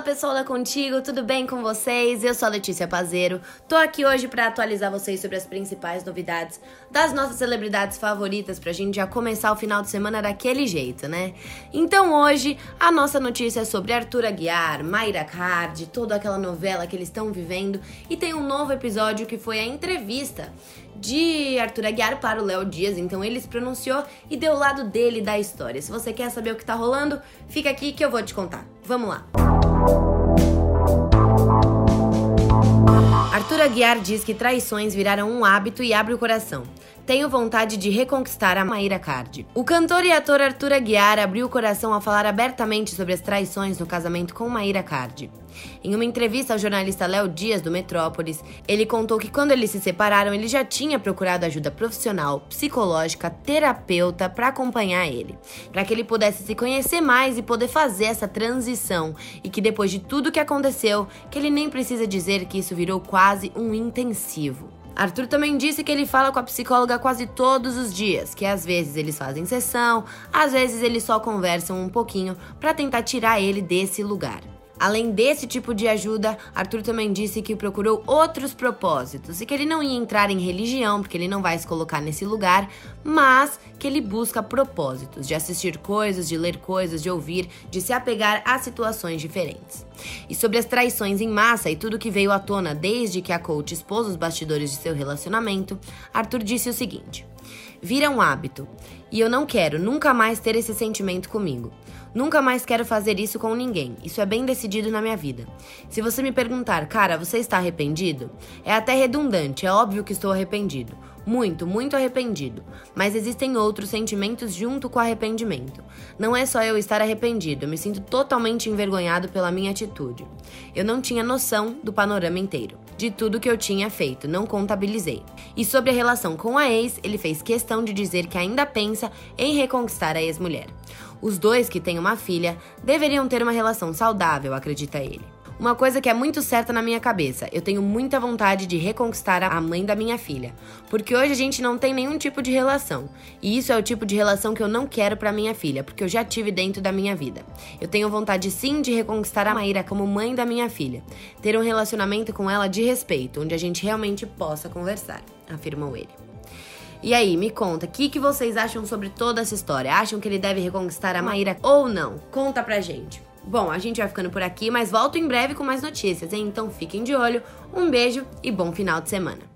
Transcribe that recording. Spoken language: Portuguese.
Fala pessoal da Contigo, tudo bem com vocês? Eu sou a Letícia Pazeiro. Tô aqui hoje para atualizar vocês sobre as principais novidades das nossas celebridades favoritas pra gente já começar o final de semana daquele jeito, né? Então hoje a nossa notícia é sobre Arthur Aguiar, Mayra Card, toda aquela novela que eles estão vivendo e tem um novo episódio que foi a entrevista de Arthur Aguiar para o Léo Dias, então ele se pronunciou e deu o lado dele da história. Se você quer saber o que tá rolando, fica aqui que eu vou te contar. Vamos lá. Arthur Aguiar diz que traições viraram um hábito e abre o coração. Tenho vontade de reconquistar a Maíra Card. O cantor e ator Arthur Aguiar abriu o coração ao falar abertamente sobre as traições no casamento com Maíra Card. Em uma entrevista ao jornalista Léo Dias do Metrópolis, ele contou que quando eles se separaram, ele já tinha procurado ajuda profissional, psicológica, terapeuta para acompanhar ele, para que ele pudesse se conhecer mais e poder fazer essa transição e que depois de tudo que aconteceu, que ele nem precisa dizer que isso virou quase um intensivo. Arthur também disse que ele fala com a psicóloga quase todos os dias, que às vezes eles fazem sessão, às vezes eles só conversam um pouquinho para tentar tirar ele desse lugar. Além desse tipo de ajuda, Arthur também disse que procurou outros propósitos e que ele não ia entrar em religião, porque ele não vai se colocar nesse lugar, mas que ele busca propósitos de assistir coisas, de ler coisas, de ouvir, de se apegar a situações diferentes. E sobre as traições em massa e tudo que veio à tona desde que a coach expôs os bastidores de seu relacionamento, Arthur disse o seguinte: Vira um hábito, e eu não quero nunca mais ter esse sentimento comigo. Nunca mais quero fazer isso com ninguém. Isso é bem decidido na minha vida. Se você me perguntar, cara, você está arrependido? É até redundante, é óbvio que estou arrependido. Muito, muito arrependido. Mas existem outros sentimentos junto com o arrependimento. Não é só eu estar arrependido, eu me sinto totalmente envergonhado pela minha atitude. Eu não tinha noção do panorama inteiro, de tudo que eu tinha feito, não contabilizei. E sobre a relação com a ex, ele fez questão de dizer que ainda pensa em reconquistar a ex-mulher. Os dois, que têm uma filha, deveriam ter uma relação saudável, acredita ele. Uma coisa que é muito certa na minha cabeça, eu tenho muita vontade de reconquistar a mãe da minha filha, porque hoje a gente não tem nenhum tipo de relação, e isso é o tipo de relação que eu não quero para minha filha, porque eu já tive dentro da minha vida. Eu tenho vontade sim de reconquistar a Maíra como mãe da minha filha, ter um relacionamento com ela de respeito, onde a gente realmente possa conversar, afirmou ele. E aí, me conta, o que, que vocês acham sobre toda essa história? Acham que ele deve reconquistar a Maíra ou não? Conta pra gente. Bom, a gente vai ficando por aqui, mas volto em breve com mais notícias, hein? Então fiquem de olho. Um beijo e bom final de semana.